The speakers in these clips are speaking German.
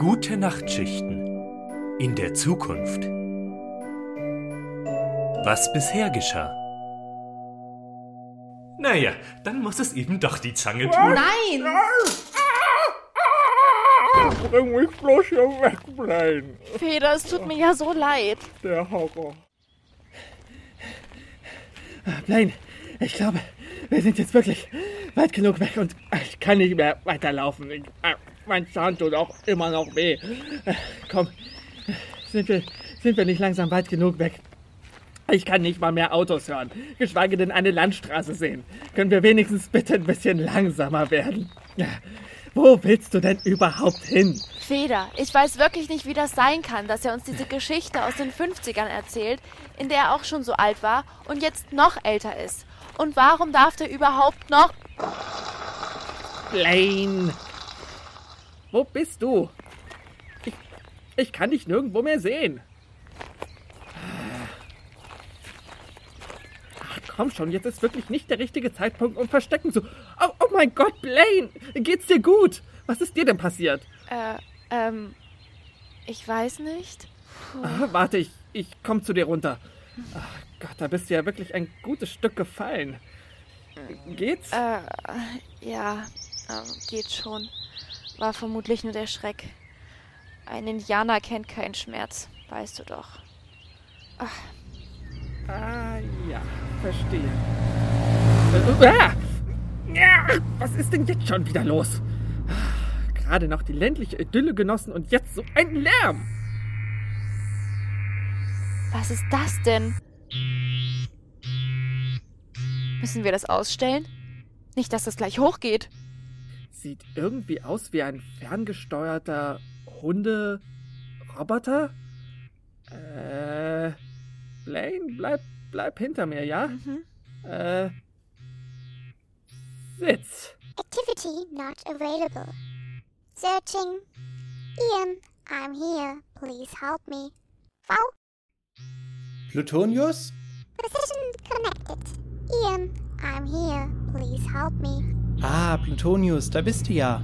Gute Nachtschichten in der Zukunft. Was bisher geschah. Naja, dann muss es eben doch die Zange tun. Nein! Bring mich bloß hier weg, Blaine. Feder, es tut mir ja so leid. Der Horror. Blaine, ich glaube, wir sind jetzt wirklich weit genug weg und ich kann nicht mehr weiterlaufen. Ich, äh, mein Zahn tut auch immer noch weh. Äh, Komm, sind wir, sind wir nicht langsam weit genug weg? Ich kann nicht mal mehr Autos hören, geschweige denn eine Landstraße sehen. Können wir wenigstens bitte ein bisschen langsamer werden? Wo willst du denn überhaupt hin? Feder, ich weiß wirklich nicht, wie das sein kann, dass er uns diese Geschichte aus den 50ern erzählt, in der er auch schon so alt war und jetzt noch älter ist. Und warum darf der überhaupt noch... Blaine! Wo bist du? Ich, ich kann dich nirgendwo mehr sehen. Ach, komm schon, jetzt ist wirklich nicht der richtige Zeitpunkt, um verstecken zu. Oh, oh mein Gott, Blaine! Geht's dir gut? Was ist dir denn passiert? Äh, ähm... Ich weiß nicht. Ah, warte, ich, ich komm zu dir runter. Ach Gott, da bist du ja wirklich ein gutes Stück gefallen. Geht's? Äh, ja, ähm, geht schon. War vermutlich nur der Schreck. Ein Indianer kennt keinen Schmerz, weißt du doch. Ah, ja, verstehe. Äh, ah! Ja, was ist denn jetzt schon wieder los? Ah, Gerade noch die ländliche Idylle genossen und jetzt so ein Lärm. Was ist das denn? Müssen wir das ausstellen? Nicht, dass das gleich hochgeht. Sieht irgendwie aus wie ein ferngesteuerter Hunde-Roboter. Äh, Blaine, bleib, bleib hinter mir, ja? Äh, Sitz. Activity not available. Searching. Ian, I'm here. Please help me. Wow, Plutonius? position connected. Ian, I'm here. Please help me. Ah, Plutonius, da bist du ja.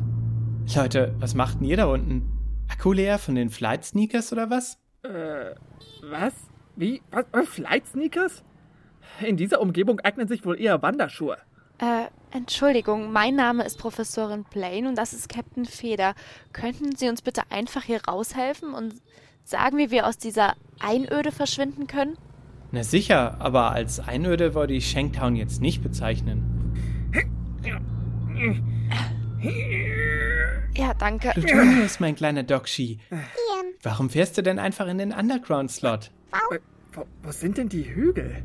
Leute, was macht denn ihr da unten? Akku leer von den Flight Sneakers oder was? Äh, was? Wie? Was? Äh, Flight Sneakers? In dieser Umgebung eignen sich wohl eher Wanderschuhe. Äh, Entschuldigung, mein Name ist Professorin Blaine und das ist Captain Feder. Könnten Sie uns bitte einfach hier raushelfen und sagen, wie wir aus dieser Einöde verschwinden können? Na sicher, aber als Einöde wollte ich Shanktown jetzt nicht bezeichnen. Ja, danke. Plutonius, mein kleiner Dokshi. Ian, Warum fährst du denn einfach in den Underground-Slot? Äh, wo, wo sind denn die Hügel?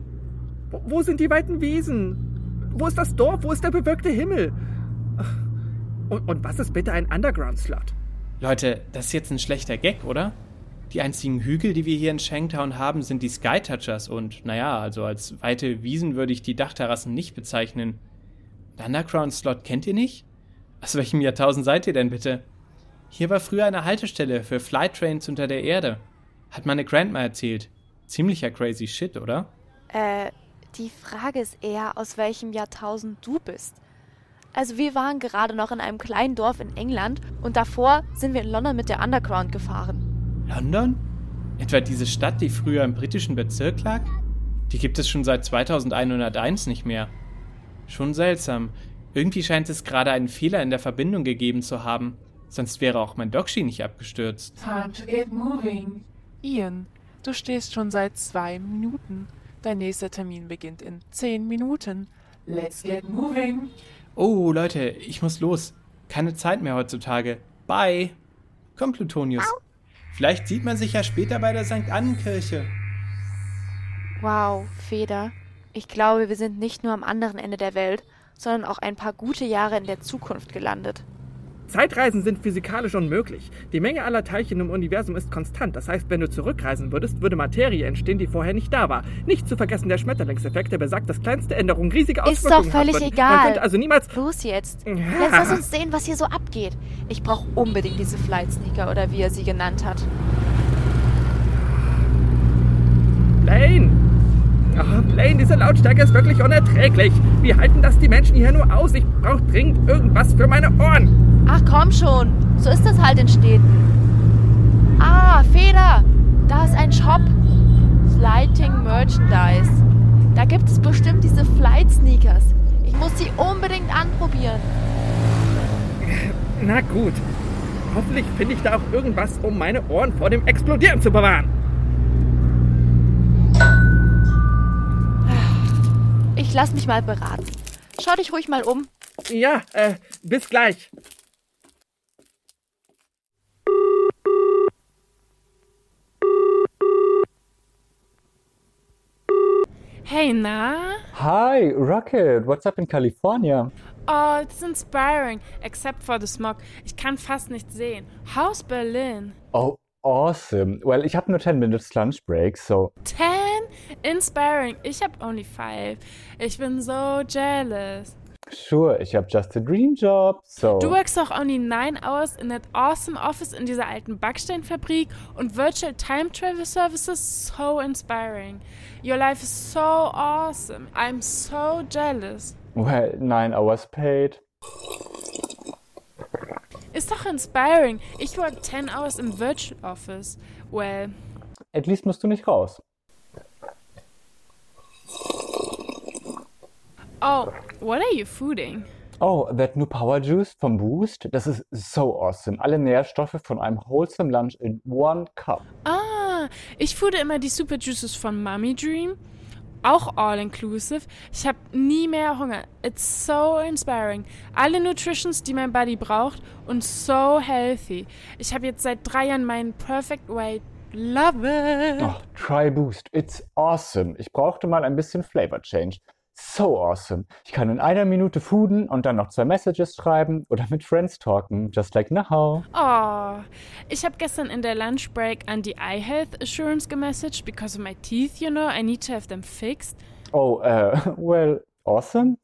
Wo, wo sind die weiten Wiesen? Wo ist das Dorf? Wo ist der bewölkte Himmel? Und, und was ist bitte ein Underground-Slot? Leute, das ist jetzt ein schlechter Gag, oder? Die einzigen Hügel, die wir hier in Shanktown haben, sind die Skytouchers und, naja, also als weite Wiesen würde ich die Dachterrassen nicht bezeichnen. Der Underground-Slot kennt ihr nicht? Aus welchem Jahrtausend seid ihr denn bitte? Hier war früher eine Haltestelle für Flighttrains unter der Erde. Hat meine Grandma erzählt. Ziemlicher crazy shit, oder? Äh, die Frage ist eher, aus welchem Jahrtausend du bist. Also wir waren gerade noch in einem kleinen Dorf in England und davor sind wir in London mit der Underground gefahren. London? Etwa diese Stadt, die früher im britischen Bezirk lag? Die gibt es schon seit 2101 nicht mehr. Schon seltsam. Irgendwie scheint es gerade einen Fehler in der Verbindung gegeben zu haben. Sonst wäre auch mein Dokshi nicht abgestürzt. Time to get moving. Ian, du stehst schon seit zwei Minuten. Dein nächster Termin beginnt in zehn Minuten. Let's get moving. Oh, Leute, ich muss los. Keine Zeit mehr heutzutage. Bye. Komm, Plutonius. Vielleicht sieht man sich ja später bei der St. Annenkirche. Wow, Feder. Ich glaube, wir sind nicht nur am anderen Ende der Welt, sondern auch ein paar gute Jahre in der Zukunft gelandet. Zeitreisen sind physikalisch unmöglich. Die Menge aller Teilchen im Universum ist konstant. Das heißt, wenn du zurückreisen würdest, würde Materie entstehen, die vorher nicht da war. Nicht zu vergessen der Schmetterlingseffekt, der besagt, dass kleinste Änderungen riesige Ist Auswirkungen doch völlig haben würden. egal. Man könnte also niemals... Los jetzt. Ja. Jetzt lass uns sehen, was hier so abgeht. Ich brauche unbedingt diese Flight Sneaker oder wie er sie genannt hat. Blaine! Oh, Blaine, diese Lautstärke ist wirklich unerträglich. Wie halten das die Menschen hier nur aus? Ich brauche dringend irgendwas für meine Ohren. Ach komm schon, so ist das halt in Städten. Ah, Feder, da ist ein Shop. Flighting Merchandise. Da gibt es bestimmt diese Flight Sneakers. Ich muss sie unbedingt anprobieren. Na gut. Hoffentlich finde ich da auch irgendwas, um meine Ohren vor dem Explodieren zu bewahren. Ich lass mich mal beraten. Schau dich ruhig mal um. Ja, äh, bis gleich. Hey, na? Hi, Rocket. What's up in California? Oh, it's inspiring, except for the smog. Ich kann fast nichts sehen. How's Berlin? Oh, awesome. Well, ich habe nur 10 minutes lunch break, so. 10? Inspiring. Ich hab only 5. Ich bin so jealous. Sure, ich habe just a dream job, so. Du workst doch only 9 hours in that awesome office in dieser alten Backsteinfabrik und Virtual Time Travel Services so inspiring. Your life is so awesome. I'm so jealous. Well, 9 hours paid. Ist doch inspiring. Ich work 10 hours im Virtual Office. Well, At least musst du nicht raus. oh, what are you fooding? Oh, that new Power Juice vom Boost, das ist so awesome. Alle Nährstoffe von einem wholesome Lunch in one cup. Ah, ich foode immer die Super Juices von Mummy Dream. Auch all inclusive. Ich habe nie mehr Hunger. It's so inspiring. Alle Nutritions, die mein Body braucht und so healthy. Ich habe jetzt seit drei Jahren meinen Perfect Weight. Love it. Oh, try Boost, it's awesome. Ich brauchte mal ein bisschen Flavor Change. So awesome. Ich kann in einer Minute fooden und dann noch zwei Messages schreiben oder mit Friends talken, just like now. Oh, ich habe gestern in der Lunch Break an die Eye Health Assurance gemessaged because of my teeth, you know. I need to have them fixed. Oh, uh, well, awesome.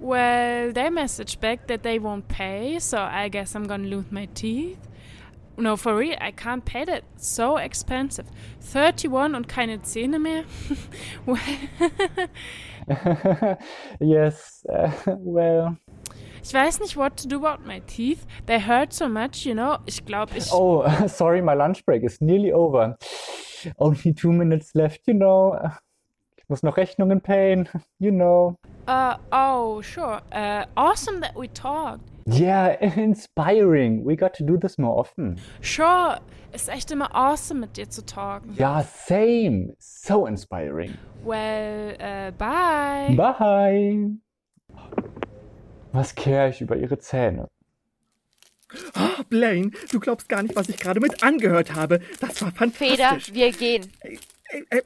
Well, they messaged back that they won't pay, so I guess I'm gonna lose my teeth. No, for real, I can't pay that. It's so expensive. 31 und keine Zähne mehr? well, yes, uh, well. ich weiß nicht what to do about my teeth. They hurt so much, you know. Ich glaube, ich... Oh, sorry, my lunch break is nearly over. Only two minutes left, you know. Ich muss noch Rechnungen payen, you know. Uh, oh, sure. Uh, awesome that we talked. Yeah, inspiring. We got to do this more often. Sure, ist echt immer awesome mit dir zu talken. Ja, same. So inspiring. Well, uh, bye. Bye. Was kehre ich über ihre Zähne? Oh, Blaine, du glaubst gar nicht, was ich gerade mit angehört habe. Das war Feder, fantastisch. wir gehen.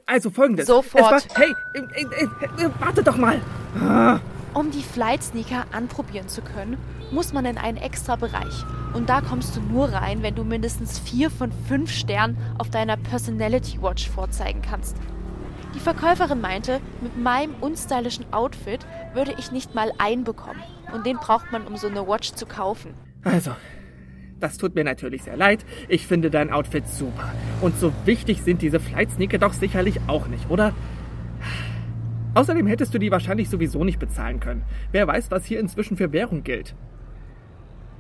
Also folgendes. Sofort. War, hey, äh, äh, äh, warte doch mal. Ah, Um die Flight Sneaker anprobieren zu können, muss man in einen extra Bereich. Und da kommst du nur rein, wenn du mindestens vier von fünf Sternen auf deiner Personality Watch vorzeigen kannst. Die Verkäuferin meinte, mit meinem unstylischen Outfit würde ich nicht mal einen bekommen. Und den braucht man, um so eine Watch zu kaufen. Also, das tut mir natürlich sehr leid. Ich finde dein Outfit super. Und so wichtig sind diese Flight Sneaker doch sicherlich auch nicht, oder? Außerdem hättest du die wahrscheinlich sowieso nicht bezahlen können. Wer weiß, was hier inzwischen für Währung gilt.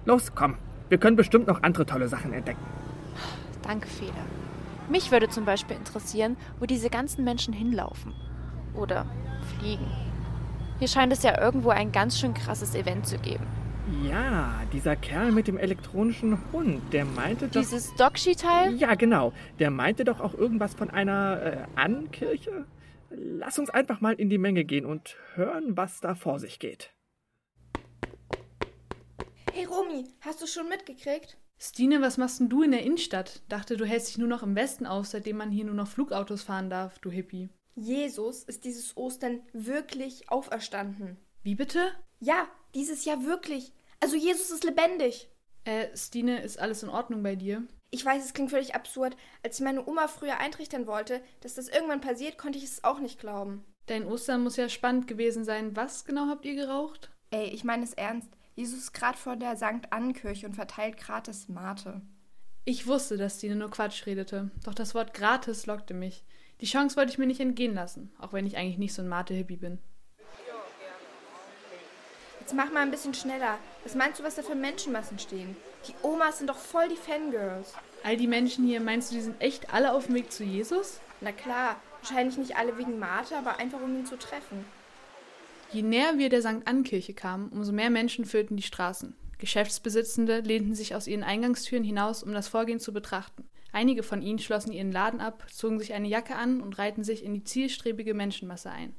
Los, komm. Wir können bestimmt noch andere tolle Sachen entdecken. Danke, Feder. Mich würde zum Beispiel interessieren, wo diese ganzen Menschen hinlaufen. Oder fliegen. Hier scheint es ja irgendwo ein ganz schön krasses Event zu geben. Ja, dieser Kerl mit dem elektronischen Hund, der meinte doch... Dieses Dokshi-Teil? Ja, genau. Der meinte doch auch irgendwas von einer äh, Annenkirche. Lass uns einfach mal in die Menge gehen und hören, was da vor sich geht. Hey Romy, hast du schon mitgekriegt? Stine, was machst denn du in der Innenstadt? Dachte, du hältst dich nur noch im Westen auf, seitdem man hier nur noch Flugautos fahren darf, du Hippie. Jesus ist dieses Ostern wirklich auferstanden. Wie bitte? Ja, dieses Jahr wirklich. Also Jesus ist lebendig. Äh, Stine, ist alles in Ordnung bei dir? Ich weiß, es klingt völlig absurd. Als ich meine Oma früher eintrichtern wollte, dass das irgendwann passiert, konnte ich es auch nicht glauben. Dein Ostern muss ja spannend gewesen sein. Was genau habt ihr geraucht? Ey, ich meine es ernst. Jesus ist gerade vor der St. Annenkirche und verteilt gratis Mate. Ich wusste, dass Stine nur Quatsch redete. Doch das Wort gratis lockte mich. Die Chance wollte ich mir nicht entgehen lassen, auch wenn ich eigentlich nicht so ein Mate-Hippie bin. Jetzt mach mal ein bisschen schneller. Was meinst du, was da für Menschenmassen stehen? Die Omas sind doch voll die Fangirls. All die Menschen hier, meinst du, die sind echt alle auf dem Weg zu Jesus? Na klar, Wahrscheinlich nicht alle wegen Martha, aber einfach um ihn zu treffen. Je näher wir der St. Ann-Kirche kamen, umso mehr Menschen füllten die Straßen. Geschäftsbesitzende lehnten sich aus ihren Eingangstüren hinaus, um das Vorgehen zu betrachten. Einige von ihnen schlossen ihren Laden ab, zogen sich eine Jacke an und reihten sich in die zielstrebige Menschenmasse ein.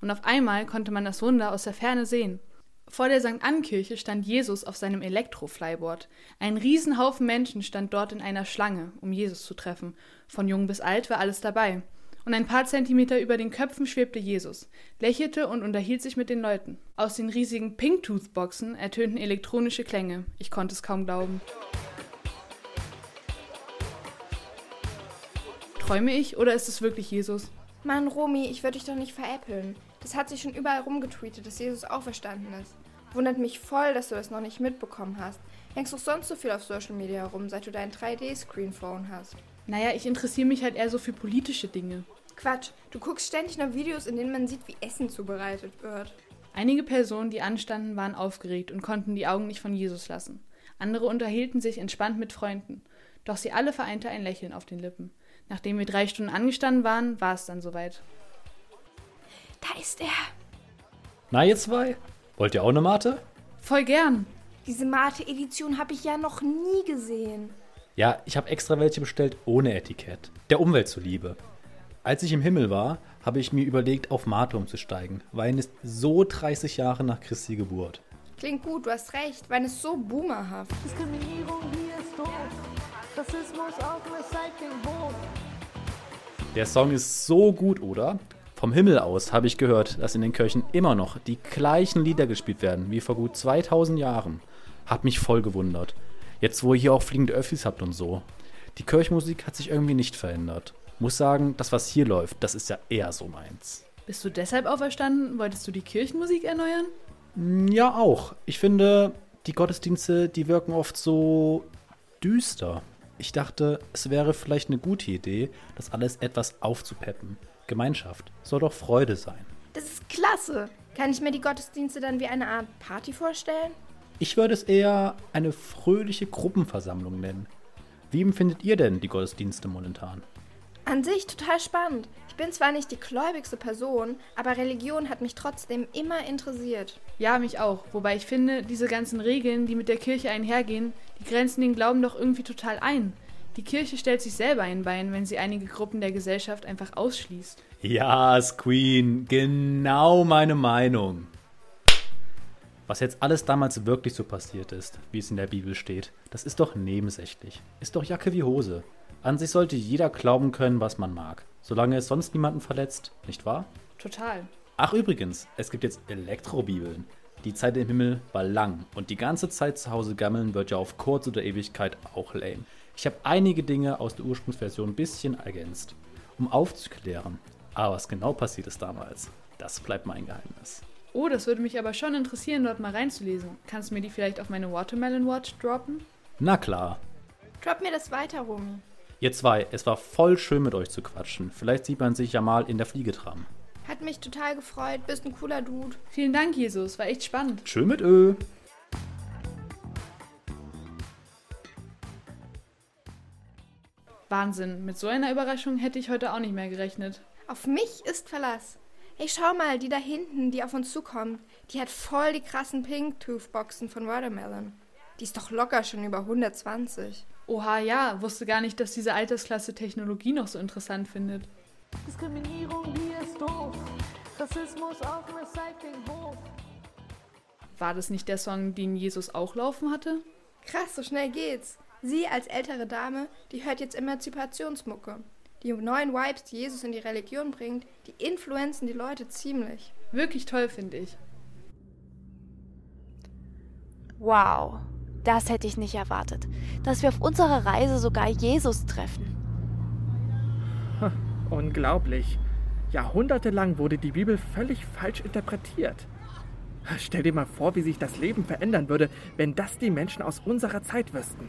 Und auf einmal konnte man das Wunder aus der Ferne sehen. Vor der St. Ann-Kirche stand Jesus auf seinem Elektro-Flyboard. Ein Riesenhaufen Menschen stand dort in einer Schlange, um Jesus zu treffen. Von jung bis alt war alles dabei. Und ein paar Zentimeter über den Köpfen schwebte Jesus, lächelte und unterhielt sich mit den Leuten. Aus den riesigen Pink-Tooth-Boxen ertönten elektronische Klänge. Ich konnte es kaum glauben. Träume ich oder ist es wirklich Jesus? Mann, Romy, ich würde dich doch nicht veräppeln. Das hat sich schon überall rumgetweetet, dass Jesus auferstanden ist. Wundert mich voll, dass du das noch nicht mitbekommen hast. Hängst doch sonst so viel auf Social Media herum, seit du dein 3D-Screenphone hast. Naja, ich interessiere mich halt eher so für politische Dinge. Quatsch, du guckst ständig nur Videos, in denen man sieht, wie Essen zubereitet wird. Einige Personen, die anstanden, waren aufgeregt und konnten die Augen nicht von Jesus lassen. Andere unterhielten sich entspannt mit Freunden. Doch sie alle vereinte ein Lächeln auf den Lippen. Nachdem wir drei Stunden angestanden waren, war es dann soweit. Da ist er. Na, ihr zwei? Wollt ihr auch eine Mate? Voll gern. Diese Mate-Edition habe ich ja noch nie gesehen. Ja, ich habe extra welche bestellt ohne Etikett. Der Umwelt zuliebe. Als ich im Himmel war, habe ich mir überlegt, auf Mate umzusteigen. Wein ist so 30 Jahre nach Christi Geburt. Klingt gut, du hast recht. Wein ist so boomerhaft. Diskriminierung hier ist doof. Rassismus auf Recycling hoch. Der Song ist so gut, oder? Vom Himmel aus habe ich gehört, dass in den Kirchen immer noch die gleichen Lieder gespielt werden wie vor gut 2000 Jahren. Hat mich voll gewundert. Jetzt, wo ihr hier auch fliegende Öffis habt und so. Die Kirchenmusik hat sich irgendwie nicht verändert. Muss sagen, das, was hier läuft, das ist ja eher so meins. Bist du deshalb auferstanden? Wolltest du die Kirchenmusik erneuern? Ja, auch. Ich finde, die Gottesdienste, die wirken oft so düster. Ich dachte, es wäre vielleicht eine gute Idee, das alles etwas aufzupeppen. Gemeinschaft soll doch Freude sein. Das ist klasse. Kann ich mir die Gottesdienste dann wie eine Art Party vorstellen? Ich würde es eher eine fröhliche Gruppenversammlung nennen. Wie empfindet ihr denn die Gottesdienste momentan? An sich total spannend. Ich bin zwar nicht die gläubigste Person, aber Religion hat mich trotzdem immer interessiert. Ja, mich auch. Wobei ich finde, diese ganzen Regeln, die mit der Kirche einhergehen, die grenzen den Glauben doch irgendwie total ein. Die Kirche stellt sich selber ein Bein, wenn sie einige Gruppen der Gesellschaft einfach ausschließt. Ja, Queen, genau meine Meinung. Was jetzt alles damals wirklich so passiert ist, wie es in der Bibel steht, das ist doch nebensächlich. Ist doch Jacke wie Hose. An sich sollte jeder glauben können, was man mag, solange es sonst niemanden verletzt, nicht wahr? Total. Ach übrigens, es gibt jetzt Elektrobibeln. Die Zeit im Himmel war lang und die ganze Zeit zu Hause gammeln wird ja auf kurz oder Ewigkeit auch lame. Ich habe einige Dinge aus der Ursprungsversion ein bisschen ergänzt, um aufzuklären. Aber was genau passiert ist damals, das bleibt mein Geheimnis. Oh, das würde mich aber schon interessieren, dort mal reinzulesen. Kannst du mir die vielleicht auf meine Watermelon Watch droppen? Na klar. Drop mir das weiter, Romy. Ihr zwei, es war voll schön mit euch zu quatschen. Vielleicht sieht man sich ja mal in der Fliegetram. Hat mich total gefreut. Bist ein cooler Dude. Vielen Dank, Jesus. War echt spannend. Schön mit Ö. Wahnsinn. Mit so einer Überraschung hätte ich heute auch nicht mehr gerechnet. Auf mich ist Verlass. Hey, schau mal, die da hinten, die auf uns zukommt, die hat voll die krassen Pink-Tooth-Boxen von Watermelon. Die ist doch locker schon über 120. Oha, ja, wusste gar nicht, dass diese Altersklasse Technologie noch so interessant findet. Diskriminierung hier ist doof. Rassismus auf Recycling hoch. War das nicht der Song, den Jesus auch laufen hatte? Krass, so schnell geht's. Sie als ältere Dame, die hört jetzt Emanzipationsmucke. Die neuen Vibes, die Jesus in die Religion bringt, die influenzen die Leute ziemlich. Wirklich toll, finde ich. Wow, das hätte ich nicht erwartet. Dass wir auf unserer Reise sogar Jesus treffen. Unglaublich. Jahrhundertelang wurde die Bibel völlig falsch interpretiert. Stell dir mal vor, wie sich das Leben verändern würde, wenn das die Menschen aus unserer Zeit wüssten.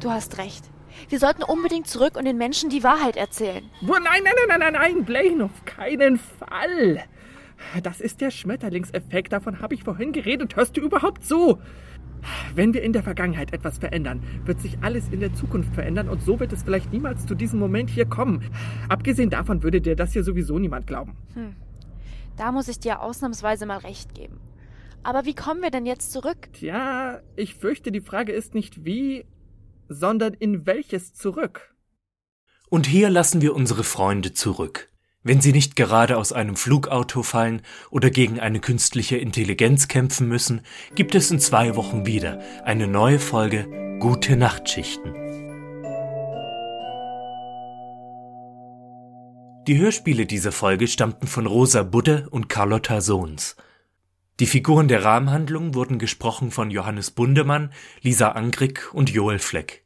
Du hast recht. Wir sollten unbedingt zurück und den Menschen die Wahrheit erzählen. Wo, nein, nein, nein, nein, nein, nein, Blaine, auf keinen Fall. Das ist der Schmetterlingseffekt, davon habe ich vorhin geredet. Hörst du überhaupt zu? Wenn wir in der Vergangenheit etwas verändern, wird sich alles in der Zukunft verändern und so wird es vielleicht niemals zu diesem Moment hier kommen. Abgesehen davon würde dir das hier sowieso niemand glauben. Hm. Da muss ich dir ausnahmsweise mal recht geben. Aber wie kommen wir denn jetzt zurück? Tja, ich fürchte, die Frage ist nicht wie, sondern in welches zurück. Und hier lassen wir unsere Freunde zurück. Wenn sie nicht gerade aus einem Flugauto fallen oder gegen eine künstliche Intelligenz kämpfen müssen, gibt es in zwei Wochen wieder eine neue Folge Gute Nachtschichten. Die Hörspiele dieser Folge stammten von Rosa Budde und Carlotta Sohns. Die Figuren der Rahmenhandlung wurden gesprochen von Johannes Bundemann, Lisa Angrick und Joel Fleck.